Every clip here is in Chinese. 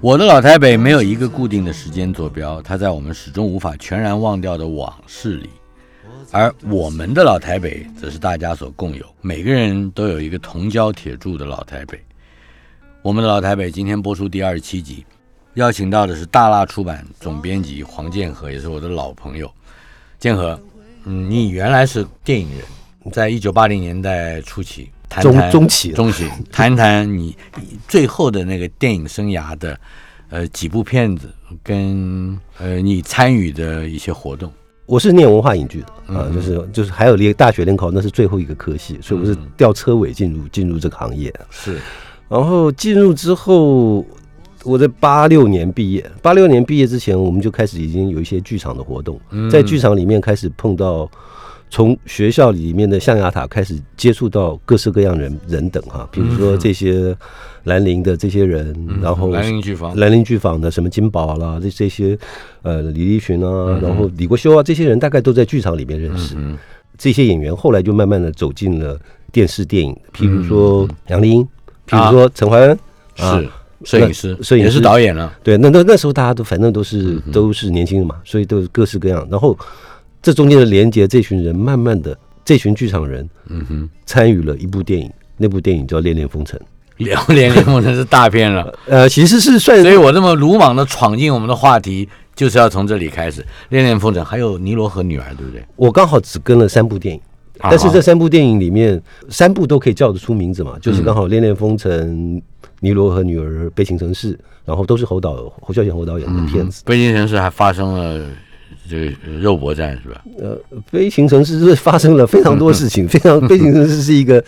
我的老台北没有一个固定的时间坐标，它在我们始终无法全然忘掉的往事里。而我们的老台北，则是大家所共有，每个人都有一个铜焦铁铸的老台北。我们的老台北今天播出第二十七集，邀请到的是大辣出版总编辑黄建和，也是我的老朋友。建和，嗯，你原来是电影人，在一九八零年代初期，谈谈中中期中期，谈谈你最后的那个电影生涯的呃几部片子，跟呃你参与的一些活动。我是念文化影剧的啊，嗯就是就是还有联大学联考，那是最后一个科系，所以我是吊车尾进入进入这个行业。是，然后进入之后，我在八六年毕业，八六年毕业之前，我们就开始已经有一些剧场的活动，在剧场里面开始碰到。从学校里面的象牙塔开始接触到各式各样人人等哈，比如说这些兰陵的这些人，然后兰陵剧坊。兰陵剧坊的什么金宝啦，这这些呃李立群啊，然后李国修啊，这些人大概都在剧场里面认识。嗯这些演员后来就慢慢的走进了电视电影，譬如说杨丽英，譬如说陈怀恩，啊是摄影师，摄影师。也是导演了。对，那那那时候大家都反正都是、都是年轻人嘛，所以都各式各样。然后这中间的连接，这群人慢慢的，这群剧场人嗯哼，参与了一部电影，那部电影叫《恋恋风尘》。聊恋恋风尘是大片了，呃，其实是算所以我那么鲁莽的闯进我们的话题，就是要从这里开始。恋恋风尘，还有尼罗河女儿，对不对？我刚好只跟了三部电影，啊但是这三部电影里面，三部都可以叫得出名字嘛，就是刚好《恋恋风尘》、《尼罗河女儿》、《悲情城市》，然后都是侯导侯孝贤侯导演的片子。悲情城市还发生了这个肉搏战，是吧？呃，飞行城市是发生了非常多事情，非 常飞行城市是一个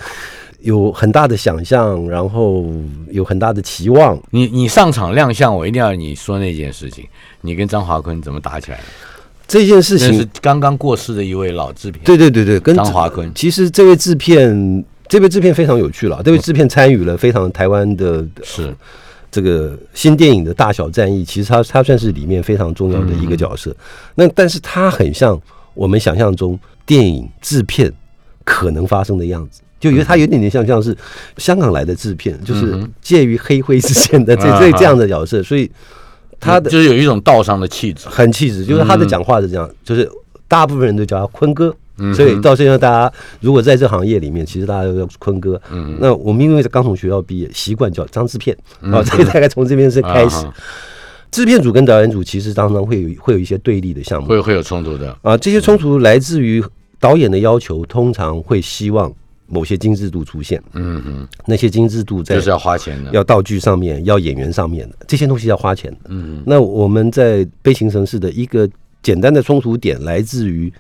有很大的想象，然后有很大的期望。你你上场亮相，我一定要你说那件事情，你跟张华坤怎么打起来的？这件事情是情，刚刚过世的一位老制片，对对对对，跟张华坤其实这位制片，这位制片非常有趣了。这位制片参与了非常台湾的是这个新电影的大小战役，其实他他算是里面非常重要的一个角色。那但是他很像我们想象中电影制片可能发生的样子。就因为他有点点像像是香港来的制片，就是介于黑灰之间的这这这样的角色，所以他的就是有一种道上的气质。很气质，就是他的讲话是这样，就是大部分人都叫他坤哥，所以到现在大家如果在这行业里面，其实大家都叫坤哥。嗯。那我们因为刚从学校毕业，习惯叫张制片。啊，所以大概从这边是开始。啊。制片组跟导演组其实当中会有会有一些对立的项目。会会有冲突的，啊，这些冲突来自于导演的要求，通常会希望某些精致度出现，嗯嗯，那些精致度在就是要花钱的，要道具上面，要演员上面的这些东西要花钱的。嗯，那我们在《悲情城市》的一个简单的冲突点来自于，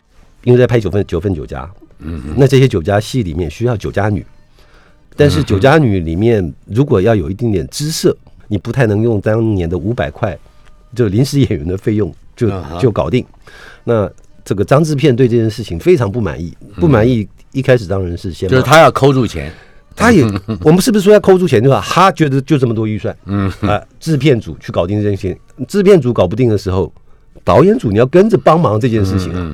因为在拍九份九份酒家，嗯，那这些酒家戏里面需要酒家女，但是酒家女里面如果要有一定点姿色，你不太能用当年的五百块就临时演员的费用就就搞定。那这个张制片对这件事情非常不满意，不满意一开始当然是先就是他要抠住钱，他也，我们是不是说要抠出钱对吧？他觉得就这么多预算，嗯啊，制片组去搞定这件事情，制片组搞不定的时候，导演组你要跟着帮忙这件事情啊。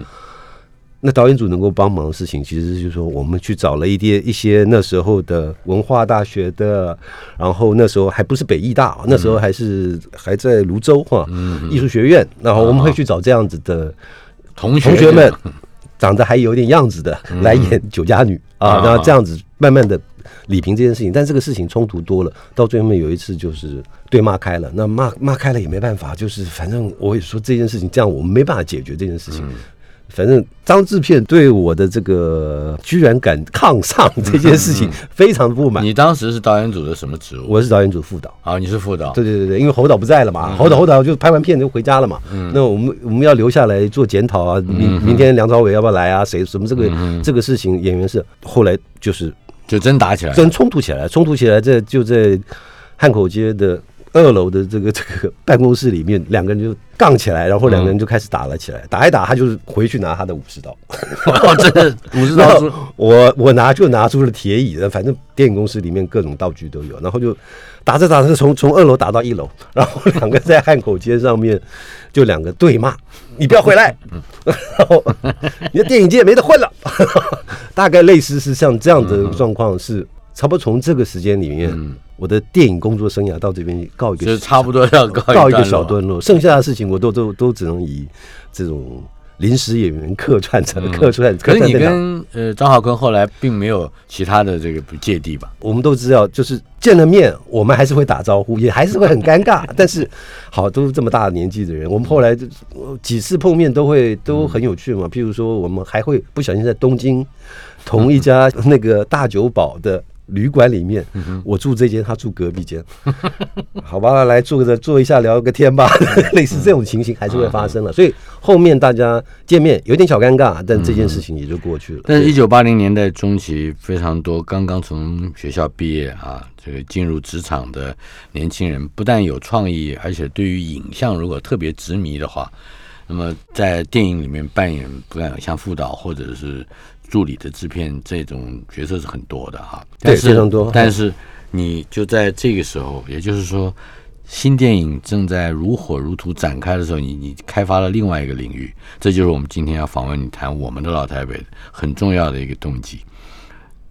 那导演组能够帮忙的事情，其实就是说，我们去找了一些一些那时候的文化大学的，然后那时候还不是北艺大，那时候还是还在泸州哈，艺术学院，然后我们会去找这样子的同学同学们长得还有点样子的来演酒家女啊，啊然后这样子慢慢的理平这件事情，但这个事情冲突多了，到最后面有一次就是对骂开了，那骂骂开了也没办法，就是反正我也说这件事情这样我们没办法解决这件事情，反正张制片对我的这个居然敢抗上这件事情非常不满。你当时是导演组的什么职务？我是导演组副导。啊，你是副导。对对对对，因为侯导不在了嘛，侯导侯导就拍完片就回家了嘛。那我们我们要留下来做检讨啊，明明天梁朝伟要不要来啊？谁什么这个这个事情，演员是后来就是就真打起来，真冲突起来，冲突起来这就在汉口街的二楼的这个这个办公室里面，两个人就杠起来，然后两个人就开始打了起来，打一打，他就是回去拿他的武士刀，哦，真的武士刀 后我我拿就拿出了铁椅，反正电影公司里面各种道具都有，然后就打着打着从从二楼打到一楼，然后两个在汉口街上面就两个对骂，你不要回来，然后你的电影界没得混了，大概类似是像这样的状况是。差不多从这个时间里面，我的电影工作生涯到这边告一个就差不多要告告一个小段落，剩下的事情我都都都只能以这种临时演员客串成客串。嗯可是你跟呃张浩坤后来并没有其他的这个芥蒂吧？我们都知道，就是见了面，我们还是会打招呼，也还是会很尴尬。但是，好，都是这么大的年纪的人，我们后来几次碰面都会都很有趣嘛。譬如说，我们还会不小心在东京同一家那个大酒保的。旅馆里面，我住这间，他住隔壁间，好吧，来坐着坐一下聊个天吧，类似这种情形还是会发生了。所以后面大家见面有点小尴尬，但这件事情也就过去了。但是，一九八零年代中期，非常多刚刚从学校毕业啊，这个进入职场的年轻人，不但有创意，而且对于影像如果特别执迷的话，那么在电影里面扮演不管像副导或者是助理的制片这种角色是很多的哈。对但是非常多但是你就在这个时候，也就是说。新电影正在如火如荼展开的时候，你你开发了另外一个领域，这就是我们今天要访问你谈我们的老台北很重要的一个动机，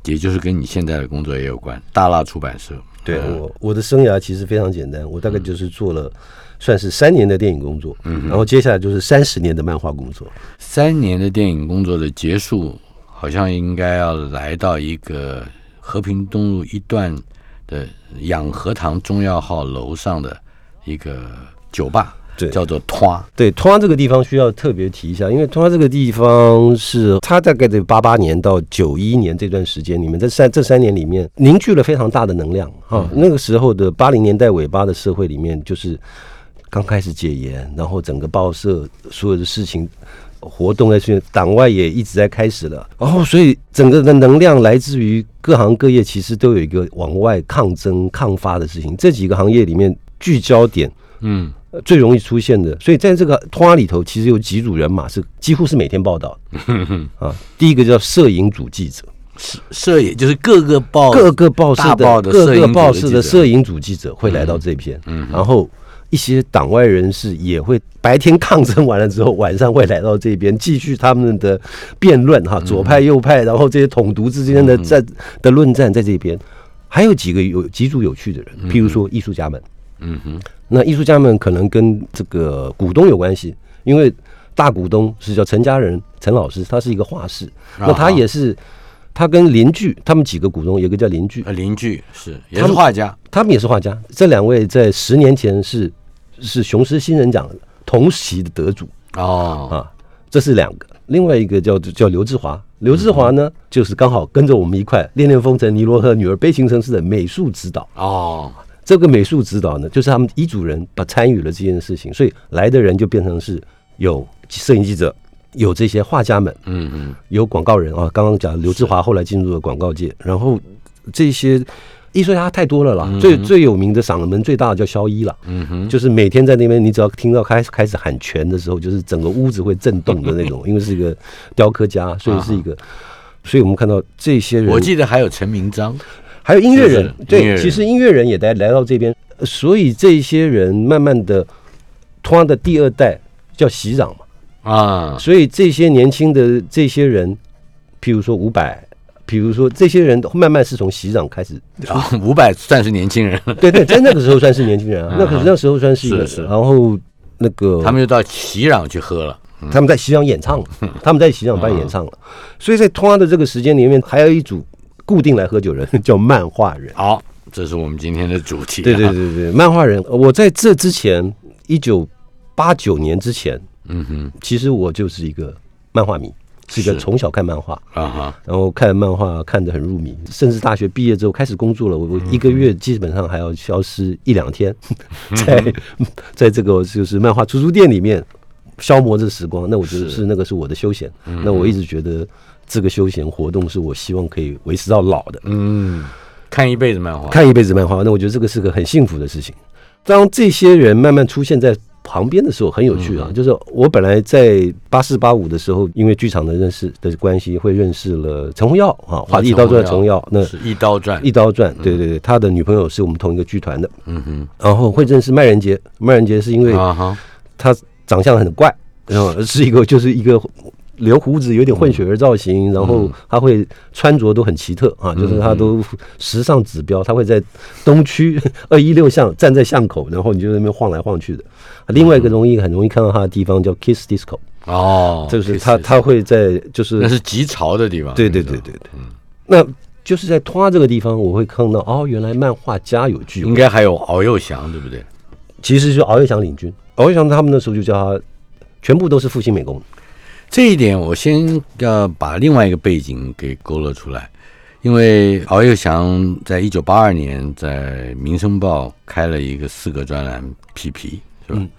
也就是跟你现在的工作也有关。大辣出版社，对我我的生涯其实非常简单，我大概就是做了算是三年的电影工作，嗯然后接下来就是三十年的漫画工作。三年的电影工作的结束，好像应该要来到一个和平东路一段的养和堂中药号楼上的一个酒吧，对叫做拖。对，通化这个地方需要特别提一下，因为通化这个地方是它大概在八八年到九一年这段时间里面，这三这三年里面凝聚了非常大的能量啊。那个时候的八零年代尾巴的社会里面，就是刚开始解严，然后整个报社所有的事情。活动在去，党外也一直在开始了，然后所以整个的能量来自于各行各业，其实都有一个往外抗争、抗发的事情。这几个行业里面聚焦点，嗯，呃最容易出现的。所以在这个通话里头，其实有几组人马是几乎是每天报道的 啊。第一个叫摄影组记者，摄影就是各个报各个报社的各个报社的摄影组记者会来到这边，然后一些党外人士也会白天抗争完了之后，晚上会来到这边继续他们的辩论哈，左派右派，然后这些统独之间的战的论战在这边。还有几个有几组有趣的人，譬如说艺术家们，嗯哼，那艺术家们可能跟这个股东有关系，因为大股东是叫陈家人陈老师，他是一个画室，那他也是他跟邻居他们几个股东，有个叫邻居，呃邻居是也他是画家，他们也是画家。这两位在十年前是是雄狮新人奖同席的得主。哦，啊，这是两个。另外一个叫叫刘志华，刘志华呢，就是刚好跟着我们一块《恋恋风尘》《尼罗河女儿悲情城市》的美术指导。哦，这个美术指导呢，就是他们一组人把参与了这件事情，所以来的人就变成是有摄影记者，有这些画家们，嗯嗯，有广告人。啊。刚刚讲刘志华后来进入了广告界，然后这些艺术家太多了啦。最最有名的嗓门最大的叫萧一了，嗯哼，就是每天在那边，你只要听到开始开始喊拳的时候，就是整个屋子会震动的那种，因为是一个雕刻家，所以是一个。所以我们看到这些人，我记得还有陈明章，还有音乐人对，其实音乐人也来来到这边，呃所以这些人慢慢的，同样的第二代叫席壤嘛，啊，所以这些年轻的这些人，譬如说伍佰，比如说这些人慢慢是从席长开始，啊，伍佰算是年轻人，对对，在那个时候算是年轻人啊，那可是那时候算是然后那个他们就到席壤去喝了，他们在席场演唱了，他们在席场办演唱了，所以在同样的这个时间里面，还有一组固定来喝酒人 叫漫画人。好，这是我们今天的主题，对对，对对，漫画人。我在这之前，一九八九年之前，嗯哼，其实我就是一个漫画迷，是一个从小看漫画，啊哈，然后看漫画看得很入迷，甚至大学毕业之后开始工作了，我我一个月基本上还要消失一两天，在在这个就是漫画出租店里面消磨着时光。那我觉得是。那个是我的休闲。那我一直觉得这个休闲活动是我希望可以维持到老的，嗯，看一辈子漫画，看一辈子漫画。那我觉得这个是个很幸福的事情。当这些人慢慢出现在旁边的时候，很有趣啊。就是我本来在八四八五的时候，因为剧场的认识的关系，会认识了陈红耀啊，画《一刀传》的陈红耀。那是一刀传，一刀传，对对对，他的女朋友是我们同一个剧团的，嗯哼，然后会认识麦仁杰，麦仁杰是因为啊哈，他长相很怪，然后是一个就是一个留胡子有点混血儿造型，然后他会穿着都很奇特啊，就是他都时尚指标，他会在东区 二一六巷站在巷口，然后你就在那边晃来晃去的。另外一个容易很容易看到他的地方叫 Kiss Disco，哦，就是他他会在就是那是极潮的地方，对对对对对，那就是在拖这个地方，我会看到哦，原来漫画家有聚，应该还有敖幼祥，对不对？其实就敖幼祥领军，敖幼祥他们那时候就叫他，全部都是复兴美工，这一点我先要把另外一个背景给勾勒出来，因为敖幼祥在一九八二年在《民生报》开了一个四个专栏皮皮，是吧？嗯。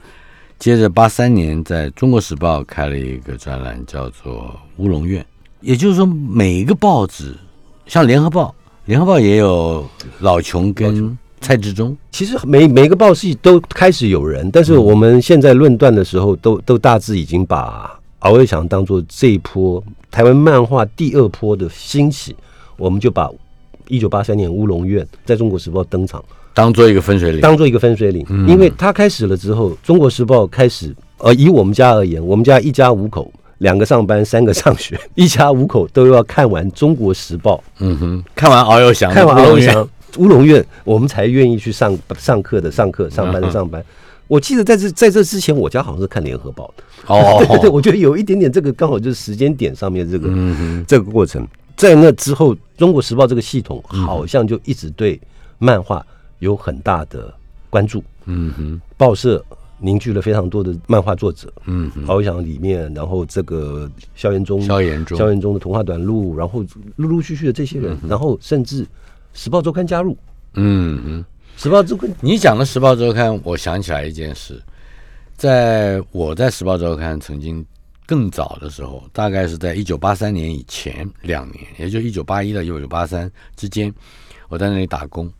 接着八三年在中国时报开了一个专栏，叫做《乌龙院》，也就是说每一个报纸，像《联合报》，《联合报》也有老琼跟蔡志忠，其实每每个报系都开始有人，但是我们现在论断的时候，都都大致已经把敖幼祥当做这一波台湾漫画第二波的兴起，我们就把一九八三年乌龙院在中国时报登场，当做一个分水岭。当做一个分水岭，因为它开始了之后，中国时报开始，呃，以我们家而言，我们家一家五口，两个上班，三个上学，一家五口都要看完中国时报，嗯哼，看完敖幼祥看完敖幼祥乌龙院，我们才愿意去上上课的上课，上班的上班。我记得在这在这之前，我家好像是看联合报的。哦，对对，我觉得有一点点这个刚好就是时间点上面这个、嗯哼，这个过程。在那之后，中国时报这个系统好像就一直对漫画有很大的关注。嗯哼，报社凝聚了非常多的漫画作者，嗯哼，敖幼祥里面，然后这个萧炎中、萧炎中萧炎中的童话短路，然后陆陆续续的这些人，然后甚至《时报周刊》加入，《嗯哼。时报周刊》你讲的《时报周刊》，我想起来一件事，在我在《时报周刊》曾经更早的时候，大概是在一九八三年以前两年，也就一九八一到一九八三之间，我在那里打工。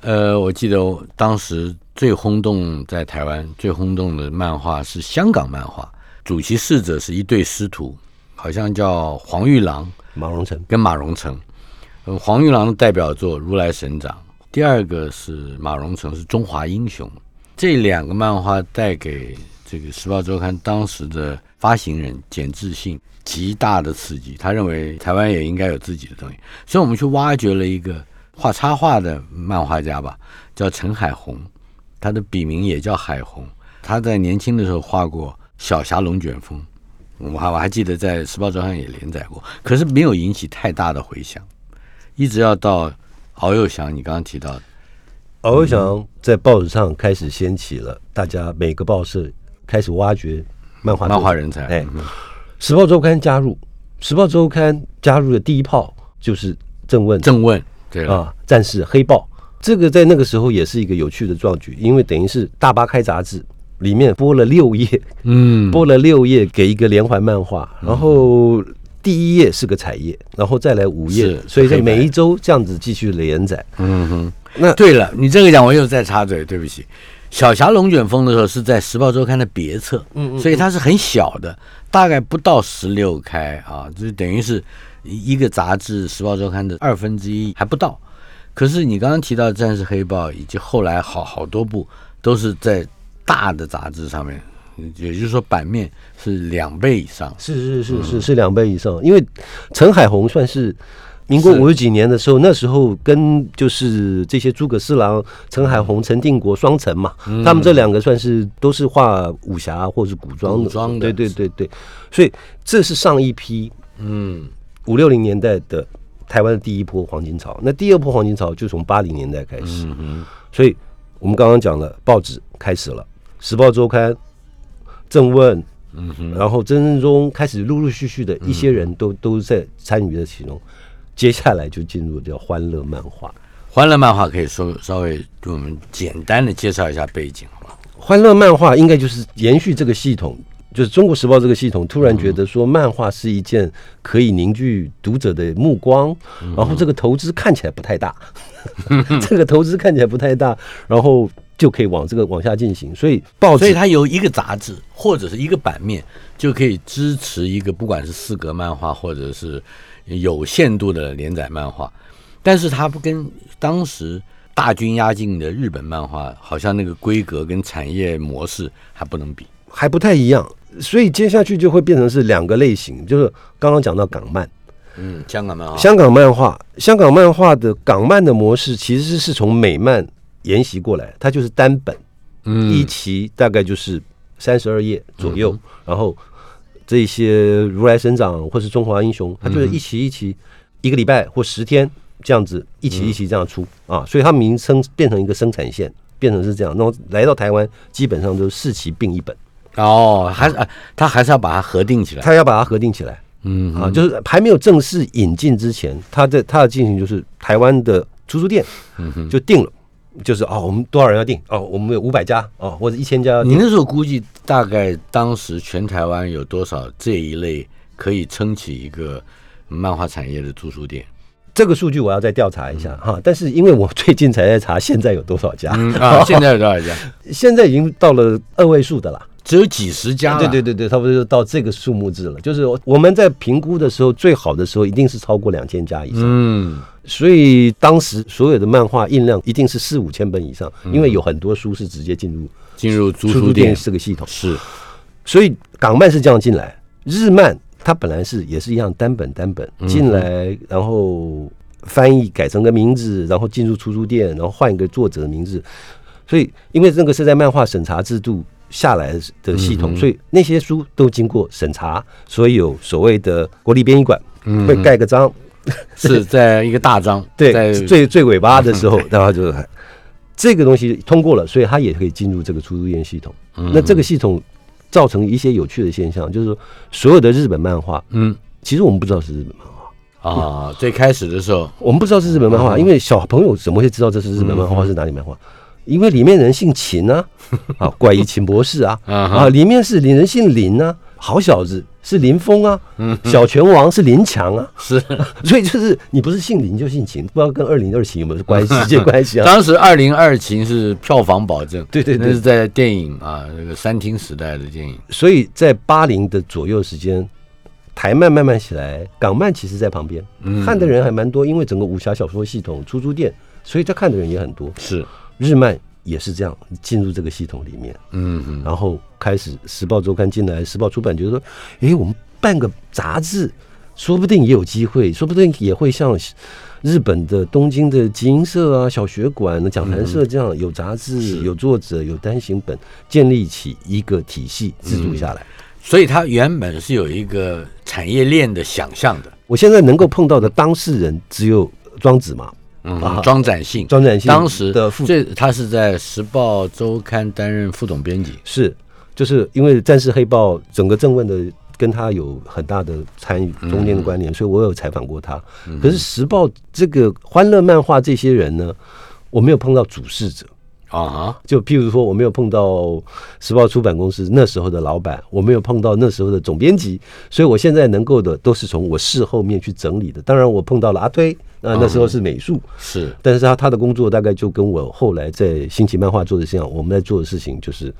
呃，我记得当时最轰动在台湾最轰动的漫画是香港漫画，主其侍者是一对师徒，好像叫黄玉郎马荣成，跟马荣成。呃，黄玉郎的代表作《如来神掌》，第二个是马荣成是《中华英雄》。这两个漫画带给这个《时报周刊》当时的发行人简志信极大的刺激，他认为台湾也应该有自己的东西，所以我们去挖掘了一个画插画的漫画家吧，叫陈海红，他的笔名也叫海红。他在年轻的时候画过《小侠龙卷风》，我还我还记得在《时报周刊》也连载过，可是没有引起太大的回响。一直要到敖幼祥，你刚刚提到的，敖幼祥在报纸上开始掀起了大家每个报社开始挖掘漫画漫画人才，哎，嗯《时报周刊》加入，《时报周刊》加入的第一炮就是郑问。正问，对，啊，战士黑豹，这个在那个时候也是一个有趣的壮举，因为等于是大巴开杂志里面播了六页，嗯，播了六页给一个连环漫画，然后第一页是个彩页，然后再来五页，所以在每一周这样子继续连载。嗯哼。那对了，你这个讲我又在插嘴，对不起。小侠龙卷风的时候是在《时报周刊》的别册，嗯所以它是很小的，大概不到十六开啊，就等于是一一个杂志《时报周刊》的二分之一还不到。可是你刚刚提到《战士黑豹》以及后来好好多部都是在大的杂志上面，也就是说版面是两倍以上。是是是是是两倍以上，因为陈海红算是。民国五十几年的时候，那时候跟就是这些诸葛四郎、陈海红、陈定国双城嘛，他们这两个算是都是画武侠或是古装的，古装的。对对对对，所以这是上一批嗯。五六零年代的台湾的第一波黄金潮，那第二波黄金潮就从八零年代开始，嗯哼，所以我们刚刚讲了，报纸开始了，《时报周刊》、郑问、嗯哼，然后真正中开始陆陆续续的一些人都、都在参与了其中，接下来就进入叫欢乐漫画。欢乐漫画可以说稍微给我们简单的介绍一下背景，好吗？欢乐漫画应该就是延续这个系统，就是中国时报这个系统突然觉得说漫画是一件可以凝聚读者的目光，然后这个投资看起来不太大，这个投资看起来不太大，然后就可以往这个往下进行，所以报纸所以它有一个杂志或者是一个版面就可以支持一个不管是四格漫画或者是有限度的连载漫画，但是它不跟当时大军压境的日本漫画，好像那个规格跟产业模式还不能比。还不太一样，所以接下去就会变成是两个类型，就是刚刚讲到港漫。嗯，香港漫画，香港漫画，香港漫画的港漫的模式其实是从美漫沿袭过来，它就是单本，嗯一期大概就是三十二页左右，然后这些如来神掌或是中华英雄，它就是一期一期，一个礼拜或十天这样子一期一期这样出、啊，所以它名称变成一个生产线，变成是这样。那么来到台湾，基本上都是四期并一本，哦，还是啊，他还是要把它核定起来。他要把它核定起来。嗯啊，就是还没有正式引进之前，他在他的进行就是台湾的出租店就定了，就是哦，我们多少人要订哦，我们有五百家哦，或者一千家。你那时候估计大概当时全台湾有多少这一类可以撑起一个漫画产业的租书店？这个数据我要再调查一下哈，但是因为我最近才在查现在有多少家，嗯啊，现在有多少家？现在已经到了二位数的了。只有几十家了。对对对对，差不多就到这个数目字了。就是我们在评估的时候，最好的时候一定是超过两千家以上。嗯，所以当时所有的漫画印量一定是四五千本以上，因为有很多书是直接进入进入租出租店书店。这个系统。是。所以港漫是这样进来，日漫它本来是也是一样单本单本进来，然后翻译改成个名字，然后进入出租店，然后换一个作者的名字。所以因为这个是在漫画审查制度下来的系统，所以那些书都经过审查，所以有所谓的国立编译馆会盖个章，是在一个大章，对在，最最尾巴的时候，然后就是这个东西通过了，所以它也可以进入这个出租店系统。嗯。那这个系统造成一些有趣的现象，就是说所有的日本漫画，嗯。其实我们不知道是日本漫画，啊，最开始的时候，我们不知道是日本漫嗯。画，因为小朋友怎么会知道这是日本漫画或是哪里漫画？因为里面人姓秦啊，啊，怪异秦博士啊，啊里面是人姓林啊，好小子是林峰啊，嗯小拳王是林强啊，是 所以就是你不是姓林就姓秦，不知道跟二零二秦有没有关系？直接关系啊？当时二零二秦是票房保证，对对对那是在电影啊，那个三厅时代的电影，所以在八零的左右时间，台漫慢慢起来，港漫其实在旁边，看的人还蛮多，因为整个武侠小说系统出租店，所以他看的人也很多。是日漫也是这样进入这个系统里面，嗯嗯。然后开始《时报周刊》进来，《时报出版》觉得说，诶，我们办个杂志，说不定也有机会，说不定也会像日本的东京的集英社啊、小学馆、讲坛社这样有杂志、有作者、有单行本，建立起一个体系制度下来。所以它原本是有一个产业链的想象的，我现在能够碰到的当事人只有庄子嘛，嗯啊，庄展信，庄展信当时的副这他是在《时报周刊》担任副总编辑，是，就是因为《战士黑豹》整个正问的跟他有很大的参与中间的关联，所以我有采访过他。可是《时报》这个欢乐漫画这些人呢，我没有碰到主事者。啊，就譬如说，我没有碰到时报出版公司那时候的老板，我没有碰到那时候的总编辑，所以我现在能够的都是从我事后面去整理的。当然，我碰到了阿推，那那时候是美术，是但是他他的工作大概就跟我后来在新奇漫画做的一样，我们在做的事情就是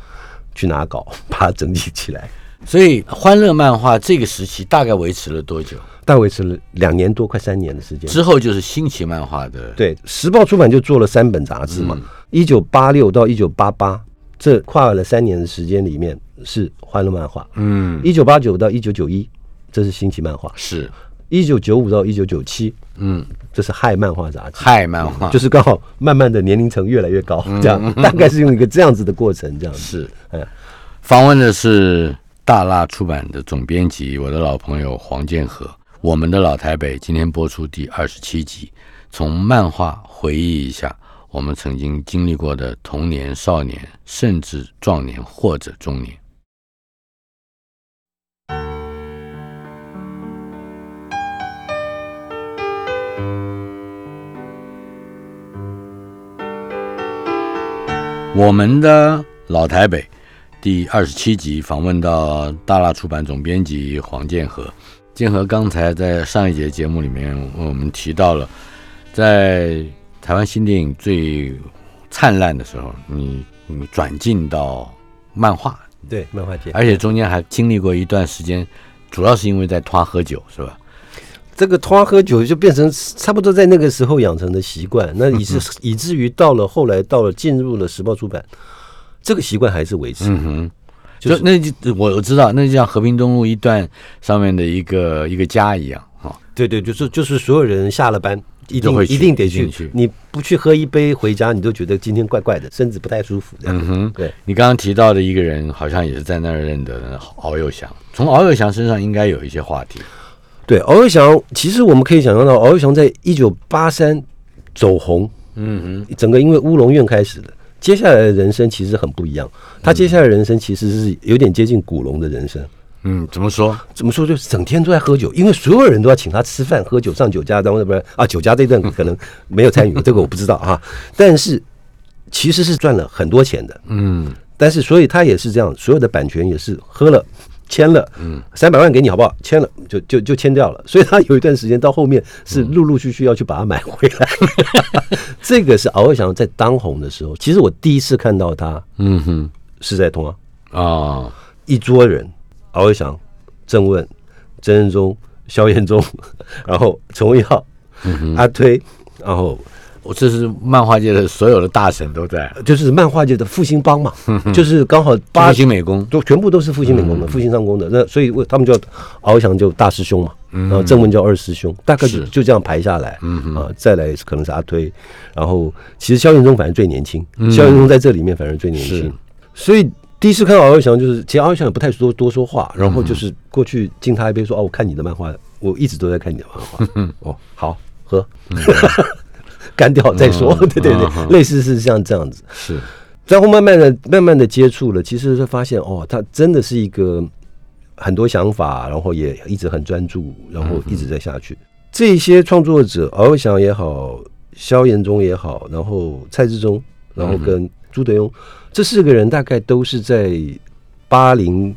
去拿稿，把它整理起来。所以欢乐漫画这个时期大概维持了多久？大概维持了两年多，快三年的时间。之后就是新奇漫画的，对，《时报》出版就做了三本杂志嘛，一九八六到一九八八，这跨了三年的时间里面是欢乐漫画。嗯，一九八九到一九九一，这是新奇漫画；是，一九九五到一九九七，嗯，这是嗨漫画杂志。嗨漫画就是刚好慢慢的年龄层越来越高，这样 大概是用一个这样子的过程，这样子。是哎，访问的是大辣出版的总编辑，我的老朋友黄建和。我们的老台北今天播出第二十七集，从漫画回忆一下我们曾经经历过的童年、少年，甚至壮年或者中年。我们的老台北第二十七集访问到大辣出版总编辑黄建和。建和刚才在上一节节目里面，我们提到了在台湾新电影最灿烂的时候，你你转进到漫画，对漫画界，而且中间还经历过一段时间，主要是因为在拖喝酒，是吧？这个拖喝酒就变成差不多在那个时候养成的习惯，那以至以至于到了后来到了进入了时报出版，这个习惯还是维持。嗯哼，就就是那就我我知道，那就像和平东路一段上面的一个一个家一样哈。对对，就是就是所有人下了班一定会一定得去去，你不去喝一杯回家，你都觉得今天怪怪的，身子不太舒服这样。嗯哼，对，你刚刚提到的一个人，好像也是在那儿认得的敖幼祥。从敖幼祥身上应该有一些话题。对，敖幼祥，其实我们可以想象到，敖幼祥在一九八三走红，嗯整个因为乌龙院开始的，接下来的人生其实很不一样。他接下来的人生其实是有点接近古龙的人生。嗯，怎么说？怎么说？就是整天都在喝酒，因为所有人都要请他吃饭、喝酒、上酒家，当然不是啊，酒家这段可能没有参与，这个我不知道啊。但是其实是赚了很多钱的，嗯但是所以他也是这样，所有的版权也是喝了。签了，嗯，三百万给你好不好？签了就就就签掉了，所以他有一段时间到后面是陆陆续续要去把它买回来。这个是敖幼祥在当红的时候，其实我第一次看到他嗯哼。是在通啊，啊，一桌人，敖幼祥、郑问、曾仁忠、萧彦忠，然后陈文耀、阿推，然后我这是漫画界的所有的大神都在。就是漫画界的复兴帮嘛，就是刚好八八星美工，都全部都是复兴美工的、复兴上工的，那所以为他们叫翱翔就大师兄嘛，然后正文叫二师兄，大概就是。就这样排下来，啊，再来可能是阿推，然后其实萧彦忠反正最年轻，萧彦忠在这里面反正最年轻，所以第一次看到敖幼祥，就是其实敖幼祥也不太多多说话，然后就是过去敬他一杯说哦，我看你的漫画，我一直都在看你的漫画，哦，好喝，干掉再说，对对对，类似是像这样子，是。然后慢慢的、慢慢的接触了，其实是发现哦，他真的是一个很多想法，然后也一直很专注，然后一直在下去。这些创作者，敖幼祥也好，萧炎忠也好，然后蔡志忠，然后跟朱德庸，这四个人大概都是在八零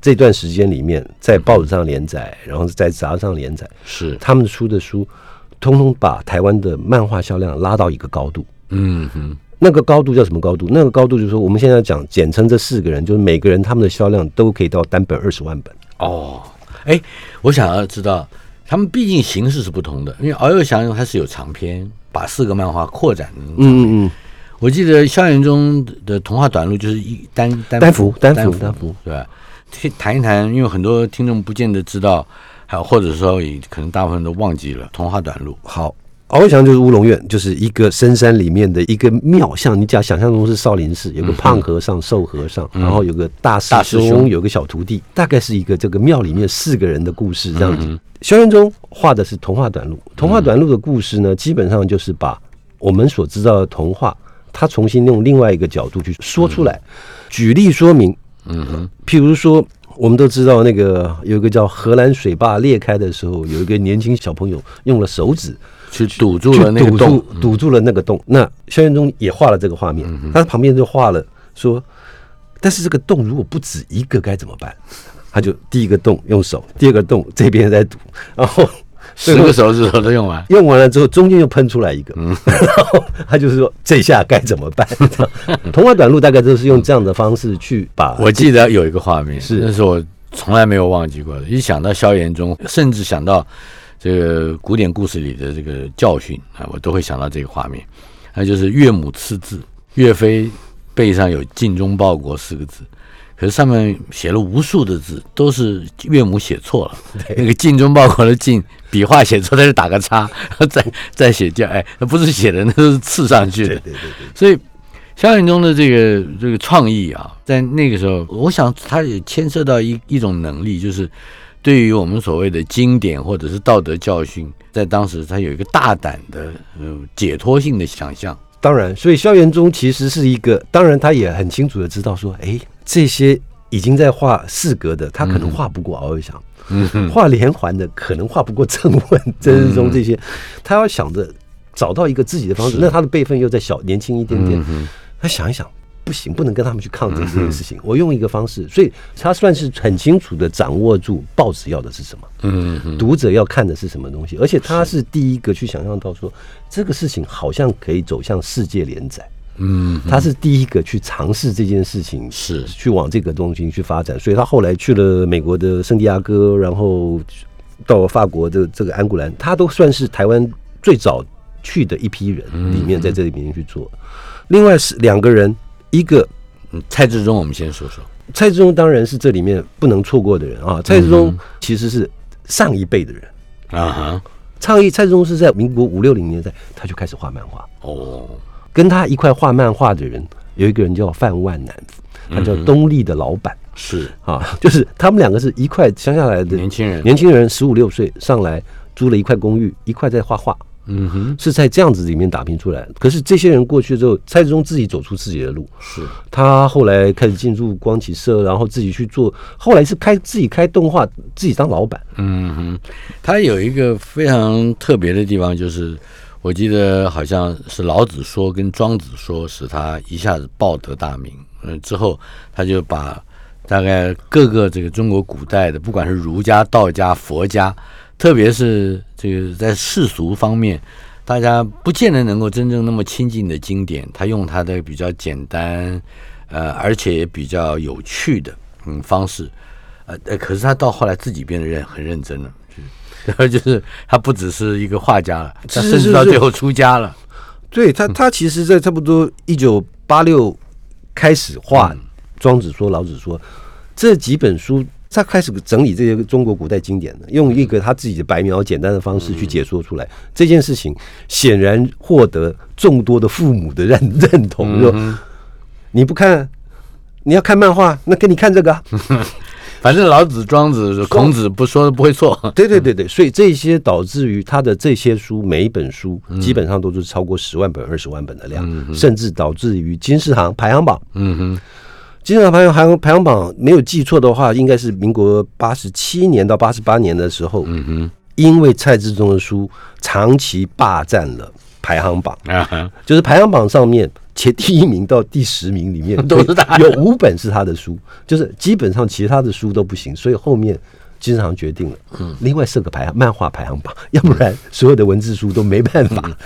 这段时间里面，在报纸上连载，然后在杂志上连载，是，他们出的书，通通把台湾的漫画销量拉到一个高度。嗯哼，那个高度叫什么高度？那个高度就是说，我们现在讲简称这四个人，就是每个人他们的销量都可以到单本二十万本。哦，哎，我想要知道，他们毕竟形式是不同的，因为敖幼祥他是有长篇，把四个漫画扩展。嗯，嗯嗯我记得校园中的童话短路就是一单单单幅单幅幅单幅对吧？谈一谈，因为很多听众不见得知道，还有或者说也可能大部分都忘记了童话短路。好，翱翔就是乌龙院，就是一个深山里面的一个庙，像你假想象中是少林寺，有个胖和尚、瘦和尚，然后有个大师兄兄，有个小徒弟，大概是一个这个庙里面四个人的故事这样子。萧元忠画的是童话短路，童话短路的故事呢，基本上就是把我们所知道的童话，他重新用另外一个角度去说出来，举例说明。嗯哼，譬如说，我们都知道那个有一个叫荷兰水坝裂开的时候，有一个年轻小朋友用了手指去堵住了那个堵洞住，堵住了那个洞。那萧元忠也画了这个画面，他旁边就画了说，但是这个洞如果不止一个该怎么办？他就第一个洞用手，第二个洞这边在堵，然后十个手指头都用完。用完了之后，中间又喷出来一个，嗯然后他就是说这下该怎么办？童话短路大概都是用这样的方式去把 我记得有一个画面，是那是我从来没有忘记过的。一想到萧炎中，甚至想到这个古典故事里的这个教训啊，我都会想到这个画面。那就是岳母刺字，岳飞背上有“尽忠报国”四个字，可是上面写了无数的字，都是岳母写错了。那个“尽忠报国”的“尽”笔画写错，再是打个叉，再再写掉，哎，那不是写的，那都是刺上去的。对对对对。所以萧炎中的这个这个创意啊，在那个时候，我想他也牵涉到一一种能力，就是对于我们所谓的经典或者是道德教训，在当时他有一个大胆的呃解脱性的想象。当然，所以萧元忠其实是一个，当然他也很清楚的知道说，哎，这些已经在画四格的，他可能画不过敖幼祥，嗯。画连环的可能画不过郑问、曾日中这些，他要想着找到一个自己的方式，那他的辈分又再小年轻一点点，他想一想，不行，不能跟他们去抗争这件事情。我用一个方式，所以他算是很清楚的掌握住报纸要的是什么，读者要看的是什么东西，而且他是第一个去想象到说这个事情好像可以走向世界连载。嗯，他是第一个去尝试这件事情，是去往这个东西去发展，所以他后来去了美国的圣地亚哥，然后到法国的这个安古兰，他都算是台湾最早去的一批人里面，在这里面去做。另外是两个人，一个嗯蔡志忠，我们先说说。蔡志忠当然是这里面不能错过的人啊。蔡志忠其实是上一辈的人，啊哈，倡议蔡志忠是在民国五六零年代他就开始画漫画，哦，跟他一块画漫画的人有一个人叫范万南，他叫东立的老板。是。啊，就是他们两个是一块乡下来的年轻人年轻人十五六岁上来租了一块公寓，一块在画画，嗯哼，是在这样子里面打拼出来的。可是这些人过去之后，蔡志忠自己走出自己的路，是。他后来开始进入光启社，然后自己去做，后来是开自己开动画，自己当老板。嗯哼，他有一个非常特别的地方，就是我记得好像是老子说跟庄子说，使他一下子报得大名。嗯，之后他就把大概各个这个中国古代的，不管是儒家、道家、佛家，特别是这个在世俗方面，大家不见得能够真正那么亲近的经典，他用他的比较简单，呃，而且也比较有趣的嗯方式，呃呃，可是他到后来自己变得认很认真了，就是 就是他不只是一个画家了，他甚至到最后出家了，对他，他其实在差不多一九八六开始画《庄子说》《老子说》这几本书，他开始整理这些中国古代经典的，用一个他自己的白描简单的方式去解说出来。这件事情显然获得众多的父母的认 认同。说你不看，你要看漫画，那给你看这个啊。反正老子、庄子、孔子不说不会错，对对对对，所以这些导致于他的这些书，每一本书基本上都是超过十万本、二十万本的量，甚至导致于金石行排行榜。嗯哼，金排行排行排行榜没有记错的话，应该是民国八十七年到八十八年的时候，嗯哼，因为蔡志忠的书长期霸占了排行榜，啊，就是排行榜上面前第一名到第十名里面 都是他有五本是他的书，就是基本上其他的书都不行，所以后面经常决定了，嗯另外设个排行漫画排行榜，要不然所有的文字书都没办法。嗯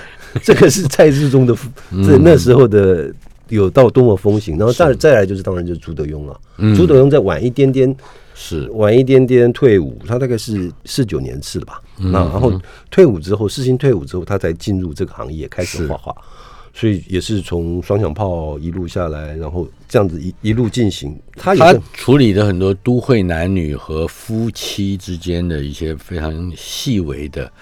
这个是蔡志忠的，这那时候的有到多么风行，然后再再来就是当然就是朱德庸了，嗯朱德庸再晚一点点。是晚一点点退伍，他大概是四九年次的吧。那然后退伍之后，世新退伍之后，他才进入这个行业，开始画画。所以也是从双响炮一路下来，然后这样子一一路进行。他他处理的很多都会男女和夫妻之间的一些非常细微的，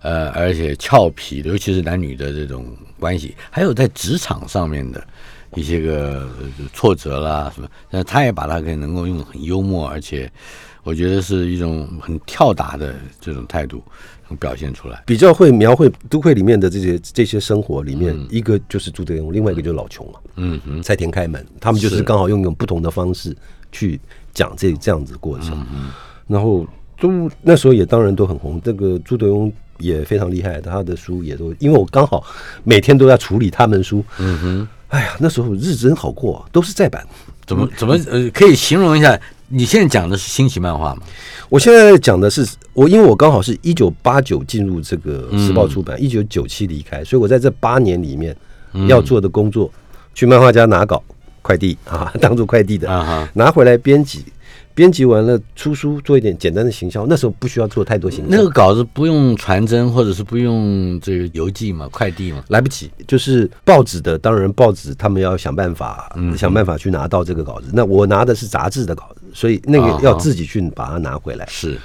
呃，而且俏皮，尤其是男女的这种关系，还有在职场上面的一些个挫折啦什么，但他也把它给能够用很幽默，而且我觉得是一种很跳达的这种态度表现出来。比较会描绘都会里面的这些这些生活里面，一个就是朱德庸，另外一个就是老琼嘛，嗯哼，蔡田开门，他们就是是刚好用一种不同的方式去讲这这样子过程。嗯然后都那时候也当然都很红，这个朱德庸也非常厉害，他的书也都，因为我刚好每天都在处理他们书，嗯哼，哎呀，那时候日子真好过，都是再版。怎么怎么呃，可以形容一下？你现在讲的是新奇漫画吗？我现在讲的是我，因为我刚好是一九八九进入这个时报出版，一九九七离开，所以我在这八年里面要做的工作，去漫画家拿稿、快递 啊，当做快递的，啊哈，拿回来编辑，编辑完了出书，做一点简单的行销。那时候不需要做太多行销，那个稿子不用传真，或者是不用这个邮寄嘛，快递嘛。来不及，就是报纸的，当然报纸他们要想办法，嗯想办法去拿到这个稿子。那我拿的是杂志的稿子，所以那啊个要自己去把它拿回来。是，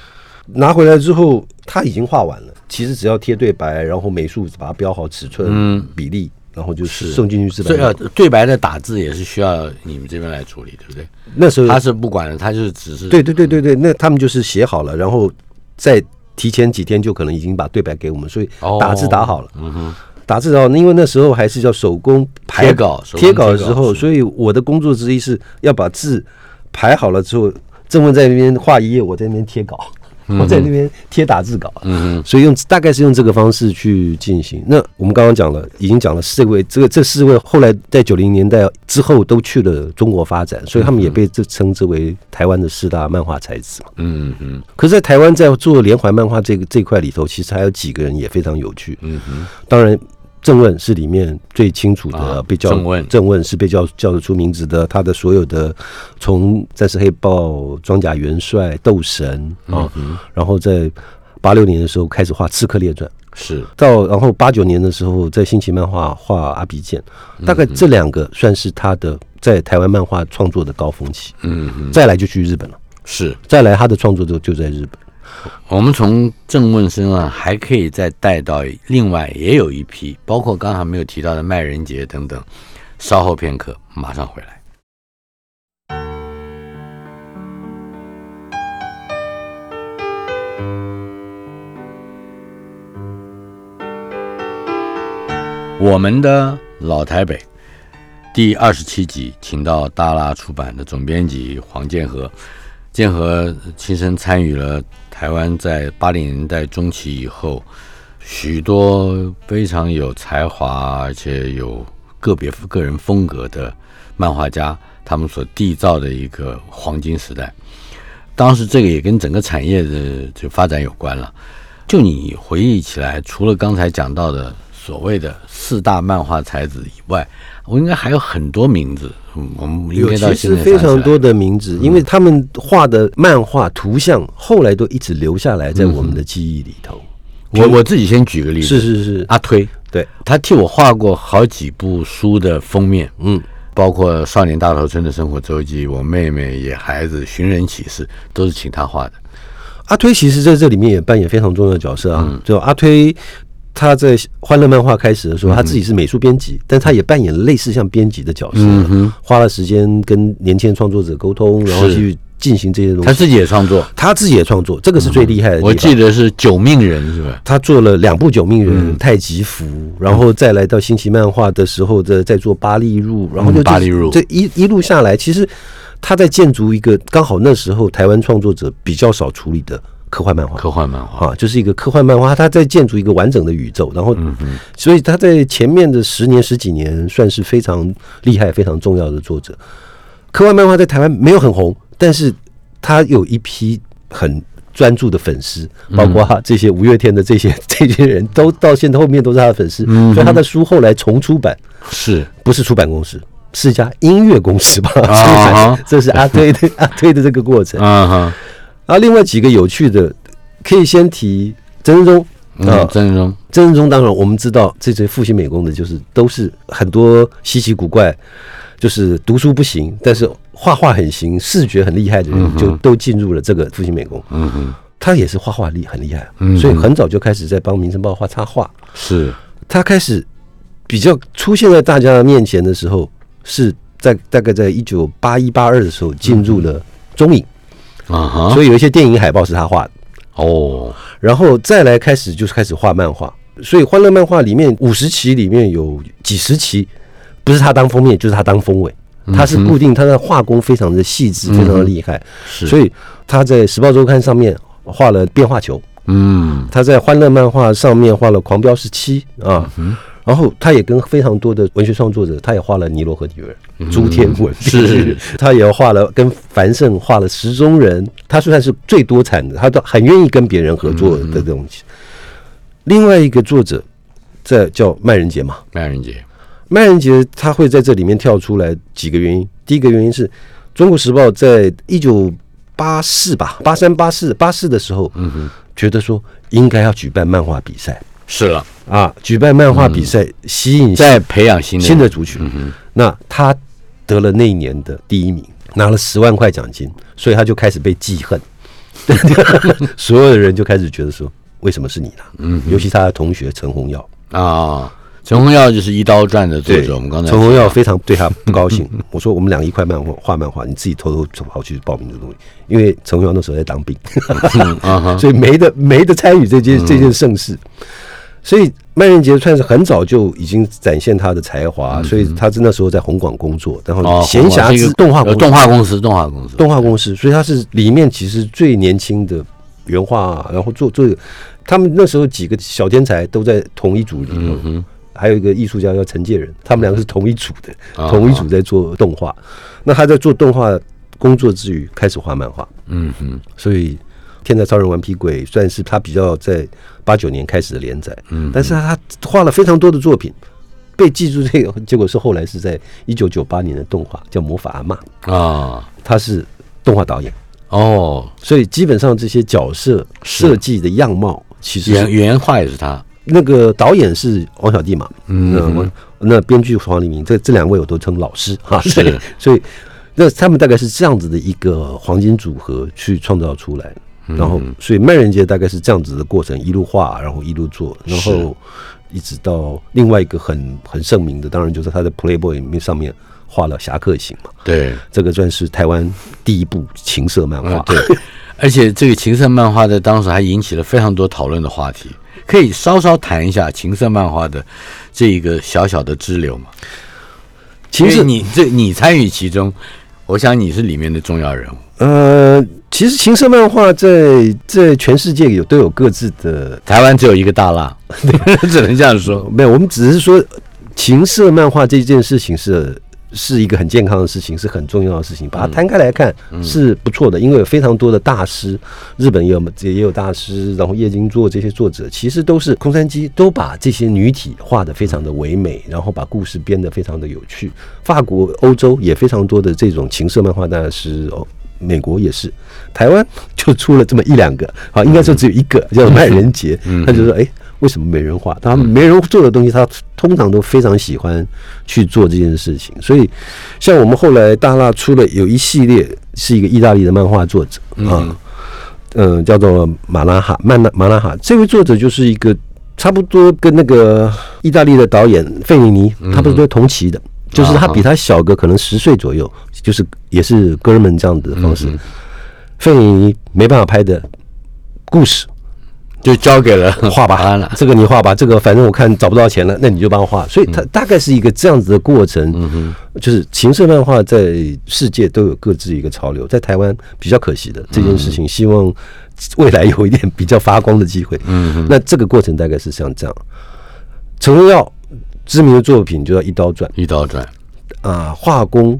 拿回来之后，他已经画完了，其实只要贴对白，然后美术把它标好尺寸、嗯比例，然后就是送进去制所以呃版。，对白的打字也是需要你们这边来处理，对不对？那时候他是不管的，他就是只是对对对对对，那他们就是写好了，然后再提前几天就可能已经把对白给我们，所以哦打字打好了。嗯哼，打字打好，因为那时候还是叫手工排贴稿贴稿的时候，所以我的工作之一是要把字排好了之后，郑文在那边画一页，我在那边贴稿。我在那边贴打字稿，嗯所以用大概是用这个方式去进行。那我们刚刚讲了，已经讲了四位，这个这四位后来在九零年代之后都去了中国发展，所以他们也被这称之为台湾的四大漫画才子嘛。嗯嗯可是，在台湾在做连环漫画这个这一块里头，其实还有几个人也非常有趣。嗯哼，当然，郑问是里面最清楚的，啊被叫正问郑问是被叫叫得出名字的。他的所有的从《战士黑豹》《装甲元帅》《斗神》啊，然后在八六年的时候开始画《刺客列传》，是到然后八九年的时候在新奇漫画画阿鼻剑，大概这两个算是他的在台湾漫画创作的高峰期。嗯哼再来就去日本了，是。再来他的创作就就在日本。我们从郑问身上还可以再带到另外也有一批，包括刚才没有提到的麦仁杰等等。稍后片刻，马上回来。我们的老台北第二十七集，请到大拉出版的总编辑黄建和。建和亲身参与了台湾在八零年代中期以后，许多非常有才华而且有个别个人风格的漫画家，他们所缔造的一个黄金时代。当时这个也跟整个产业的就发展有关了。就你回忆起来，除了刚才讲到的所谓的四大漫画才子以外，我应该还有很多名字。嗯，我们应有其实非常多的名字，因为他们画的漫画图像后来都一直留下来在我们的记忆里头。我我自己先举个例子，是是是，阿推，对，他替我画过好几部书的封面，嗯，包括《少年大头村的生活周记》、《我妹妹野孩子》、《寻人启事》，都是请他画的。阿推其实在这里面也扮演非常重要的角色啊。就阿推他在欢乐漫画开始的时候，他自己是美术编辑，但他也扮演类似像编辑的角色，花了时间跟年轻的创作者沟通，然后去进行这些东西。他自己也创作，他自己也创作，这个是最厉害的。我记得是《九命人》是吧？他做了两部《九命人》嗯。太极符，然后再来到新奇漫画的时候的再做巴利入，然后就嗯巴利入。这一一路下来，其实他在建筑一个刚好那时候台湾创作者比较少处理的科幻漫画。科幻漫画，啊，就是一个科幻漫画，他在建筑一个完整的宇宙，然后，嗯所以他在前面的十年十几年算是非常厉害、非常重要的作者。科幻漫画在台湾没有很红，但是他有一批很专注的粉丝，包括他这些五月天的这些 这些人都到现在后面都是他的粉丝，所以他的书后来重出版，是不是出版公司，是一家音乐公司吧？出啊版，这是阿推的 阿推的这个过程。啊哈，啊，另外几个有趣的，可以先提曾仁忠啊嗯，，郑仁忠，曾仁忠当然我们知道，这些复兴美工的，就是都是很多稀奇古怪，就是读书不行，但是画画很行，视觉很厉害的人，就都进入了这个复兴美工。嗯哼，他也是画画厉很厉害，嗯所以很早就开始在帮《民生报》画插画。是。他开始比较出现在大家的面前的时候，是在大概在一九八一八二的时候进入了中影，所以有一些电影海报是他画的。哦，然后再来开始就是开始画漫画，所以欢乐漫画里面五十期里面有几十期不是他当封面，就是他当封尾。他是固定，他的画工非常的细致，非常的厉害，是，所以他在《时报周刊》上面画了变化球，嗯。他在欢乐漫画上面画了狂飙十七啊，然后他也跟非常多的文学创作者，他也画了尼罗河女儿、朱天文，是。他也画了跟樊胜画了十中人，他算是最多产的，他都很愿意跟别人合作的东西。另外一个作者在叫麦仁杰嘛，麦仁杰，麦仁杰他会在这里面跳出来几个原因。第一个原因是中国时报在一九八四吧，八三八四八四的时候，嗯哼，觉得说应该要举办漫画比赛是了，啊，举办漫画比赛吸引在培养新的新的族群。那他得了那一年的第一名，拿了十万块奖金，所以他就开始被记恨，所有的人就开始觉得说，为什么是你呢？嗯，尤其他的同学陈红耀，啊。陈红耀就是《一刀传》的作者，我们刚才陈红耀非常对他不高兴。我说我们两个一块漫画画漫画，你自己偷偷跑去报名的东西，因为陈红耀那时候在当兵，所以没得没得参与这件这件盛事。所以麦仁杰算是很早就已经展现他的才华，所以他是那时候在红广工作，然后哦，闲暇之动画公司。动画公司，动画公司，动画公司，所以他是里面其实最年轻的原画啊，然后做做，他们那时候几个小天才都在同一组里头，还有一个艺术家叫陈介仁，他们两个是同一组的，啊同一组在做动画。那他在做动画工作之余，开始画漫画，嗯哼，所以《天才超人顽皮鬼》算是他比较在八九年开始的连载，嗯，但是他画了非常多的作品。被记住这个结果是后来是在一九九八年的动画叫《魔法阿嬷》，啊，他是动画导演，哦，所以基本上这些角色设计的样貌，其实原原画也是他，那个导演是王小弟嘛，嗯那编剧黄黎明，这这两位我都称老师哈，是。所以所以那他们大概是这样子的一个黄金组合去创造出来，嗯然后所以慢人节大概是这样子的过程，一路画，然后一路做，然后一直到另外一个很很盛名的，当然就是他的 Playboy 里面上面画了《侠客行》嘛，对，这个算是台湾第一部情色漫画。啊，对，而且这个情色漫画在当时还引起了非常多讨论的话题，可以稍稍谈一下情色漫画的这一个小小的支流嘛？其实你这你参与其中，我想你是里面的重要人物。呃，其实情色漫画在在全世界有都有各自的，台湾只有一个大辣，只能这样说。没有，我们只是说情色漫画这件事情是是一个很健康的事情，是很重要的事情，把它摊开来看是不错的，因为有非常多的大师，日本也有也有大师，然后叶金作这些作者，其实都是空山鸡，都把这些女体画得非常的唯美，然后把故事编得非常的有趣。法国、欧洲也非常多的这种情色漫画大师哦。美国也是，台湾就出了这么一两个，好，应该说只有一个叫做麦人杰，他就说，哎，为什么没人画？他没人做的东西，他通常都非常喜欢去做这件事情。所以，像我们后来大蜡出了有一系列，是一个意大利的漫画作者啊，嗯，叫做马拉哈曼纳马拉哈，这位作者就是一个差不多跟那个意大利的导演费尼尼差不多同期的。就是他比他小个可能十岁左右，就是也是哥们这样子的方式。费尼尼没办法拍的故事，就交给了画吧了，这个你画吧，这个反正我看找不到钱了，那你就帮我画。所以它大概是一个这样子的过程。就是情色漫画在世界都有各自一个潮流，在台湾比较可惜的这件事情，希望未来有一点比较发光的机会。嗯，那这个过程大概是像这样。陈荣耀知名的作品就叫《一刀转》。一刀转，啊，画工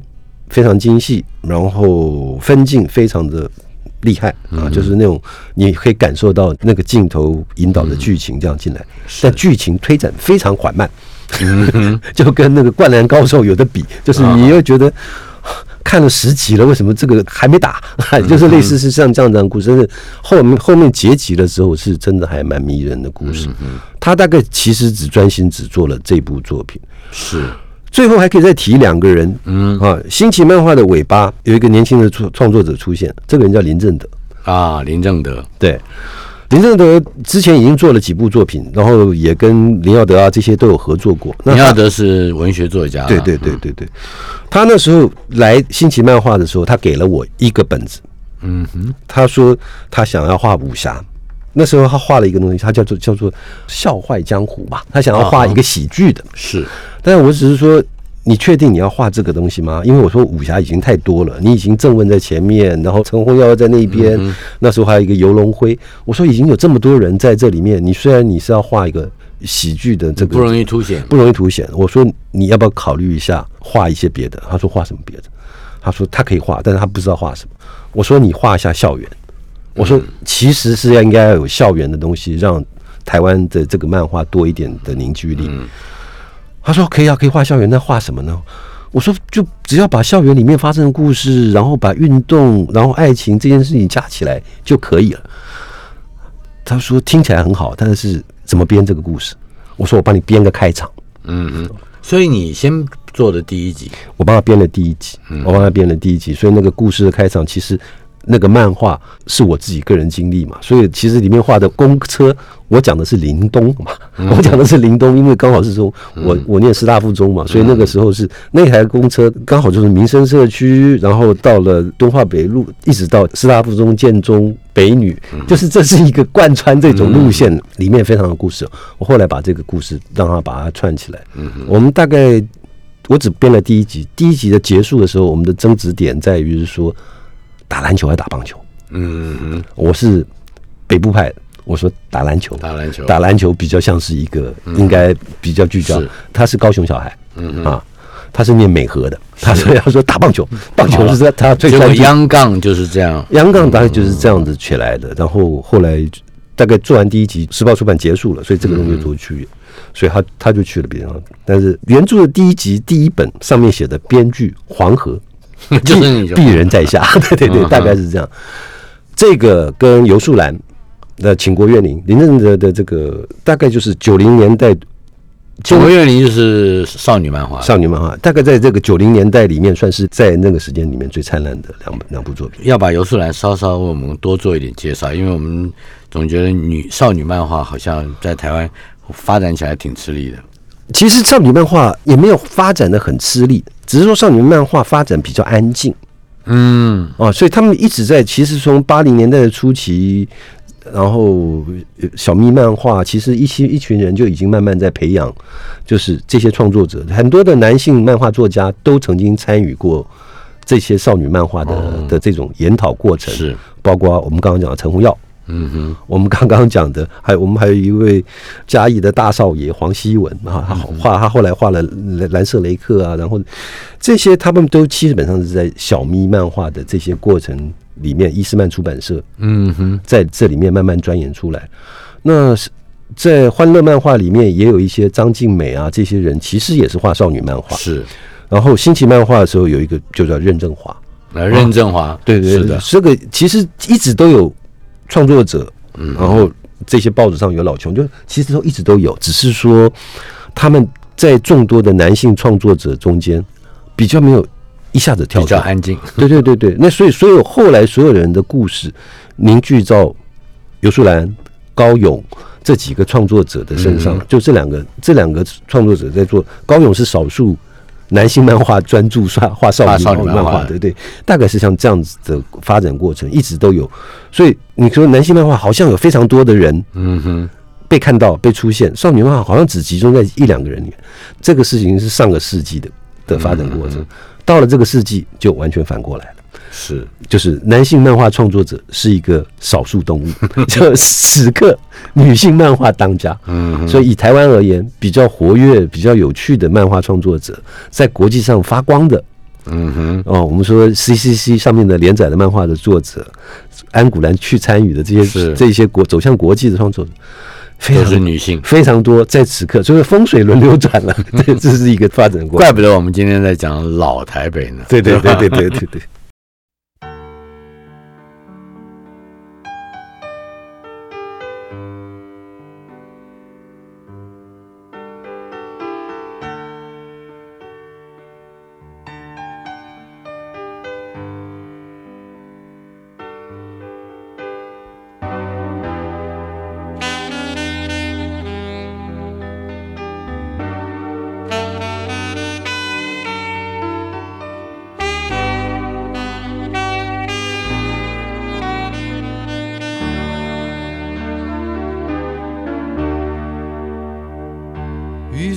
非常精细，然后分镜非常的厉害啊，就是那种你可以感受到那个镜头引导的剧情这样进来，但剧情推展非常缓慢，就跟那个《灌篮高手》有的比，就是你又觉得。看了十集了，为什么这个还没打？就是类似是像这样这样的故事，但是后面后面结集的时候是真的还蛮迷人的故事。他大概其实只专心只做了这部作品，是最后还可以再提两个人，嗯。啊，新奇漫画的尾巴有一个年轻的创创作者出现，这个人叫林正德。啊，林正德，对，林正德之前已经做了几部作品，然后也跟林耀德啊这些都有合作过。那林耀德是文学作家，对对对对对，他那时候来新奇漫画的时候，他给了我一个本子，嗯哼，他说他想要画武侠。那时候他画了一个东西，他叫做叫做笑坏江湖吧，他想要画一个喜剧的。是但是我只是说，你确定你要画这个东西吗？因为我说武侠已经太多了，你已经正问在前面，然后陈红耀在那边，那时候还有一个游龙辉。我说已经有这么多人在这里面，你虽然你是要画一个喜剧的这个不容易凸显，不容易凸显。我说你要不要考虑一下画一些别的？他说画什么别的？他说他可以画，但是他不知道画什么。我说你画一下校园。我说其实是要应该要有校园的东西，让台湾的这个漫画多一点的凝聚力。他说可以啊，可以画校园，那画什么呢？我说就只要把校园里面发生的故事，然后把运动，然后爱情这件事情加起来就可以了。他说听起来很好，但是怎么编这个故事？我说我帮你编个开场。嗯嗯，所以你先做的第一集，我帮他编了第一集，我帮他编了第一集，所以那个故事的开场其实。那个漫画是我自己个人经历嘛，所以其实里面画的公车，我讲的是林东嘛，我讲的是林东，因为刚好是说我我念师大附中嘛，所以那个时候是那台公车刚好就是民生社区，然后到了敦化北路，一直到师大附中、建中、北女，就是这是一个贯穿这种路线，里面非常的故事。我后来把这个故事让他把它串起来，我们大概我只编了第一集，第一集的结束的时候，我们的争执点在于是说。打篮球还是打棒球？嗯嗯，我是北部派，我说打篮球，打篮球，打篮球比较像是一个应该比较聚焦。是。他是高雄小孩，嗯啊，他是念美和的，他说要说打棒球，棒球是他他最结果专注。央杠就是这样，央杠大概就是这样子起来的，然后后来大概做完第一集，时报出版结束了，所以这个东西就出去，所以他他就去了别人。但是原著的第一集第一本上面写的编剧黄河，就是你鄙人在下，对对对，嗯大概是这样。这个跟游素兰的《倾国怨灵》林正哲的这个大概就是九零年代九个月龄就是少女漫画，少女漫画，大概在这个九零年代里面，算是在那个时间里面最灿烂的两本两部作品。要把游素兰稍稍为我们多做一点介绍，因为我们总觉得女少女漫画好像在台湾发展起来挺吃力的。其实少女漫画也没有发展的很吃力，只是说少女漫画发展比较安静。嗯，啊，所以他们一直在，其实从八零年代的初期，然后呃小蜜漫画，其实一些一群人就已经慢慢在培养，就是这些创作者，很多的男性漫画作家都曾经参与过这些少女漫画的、的这种研讨过程，是，包括我们刚刚讲的陈红耀，嗯哼，我们刚刚讲的，还有我们还有一位嘉义的大少爷黄希文啊，他画他后来画了蓝蓝色雷克啊，然后这些他们都基本上是在小咪漫画的这些过程里面，伊斯曼出版社嗯哼，在这里面慢慢钻研出来。那是在欢乐漫画里面也有一些张静美啊，这些人其实也是画少女漫画。是。然后新奇漫画的时候有一个就叫任正华，呃，任正华，对对对，是的，这个其实一直都有创作者，嗯然后这些报纸上有老穷，就其实都一直都有，只是说他们在众多的男性创作者中间比较没有一下子跳出来。比较安静。对对对对，那所以所有后来所有人的故事凝聚到游树兰、高勇这几个创作者的身上，嗯就这两个这两个创作者在做。高勇是少数男性漫画专注画画少女漫画漫画的，对，大概是像这样子的发展过程，一直都有。所以你说男性漫画好像有非常多的人嗯哼，被看到、被出现，少女漫画好像只集中在一两个人里面。这个事情是上个世纪的的发展过程，到了这个世纪就完全反过来了。是就是男性漫画创作者是一个少数动物，就此刻女性漫画当家。嗯，所以以台湾而言，比较活跃、比较有趣的漫画创作者，在国际上发光的嗯哼，哦，我们说 CCC 上面的连载的漫画的作者，安古兰去参与的这些这些国走向国际的创作者，非都常是女性。非常多，在此刻，所以风水轮流转了，这这是一个发展过程。怪不得我们今天在讲老台北呢。对对对对对对对。雨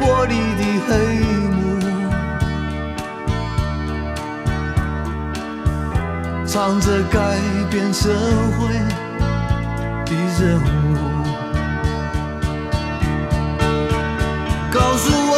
玻璃的黑幕，唱着改变社会的任务。告诉我，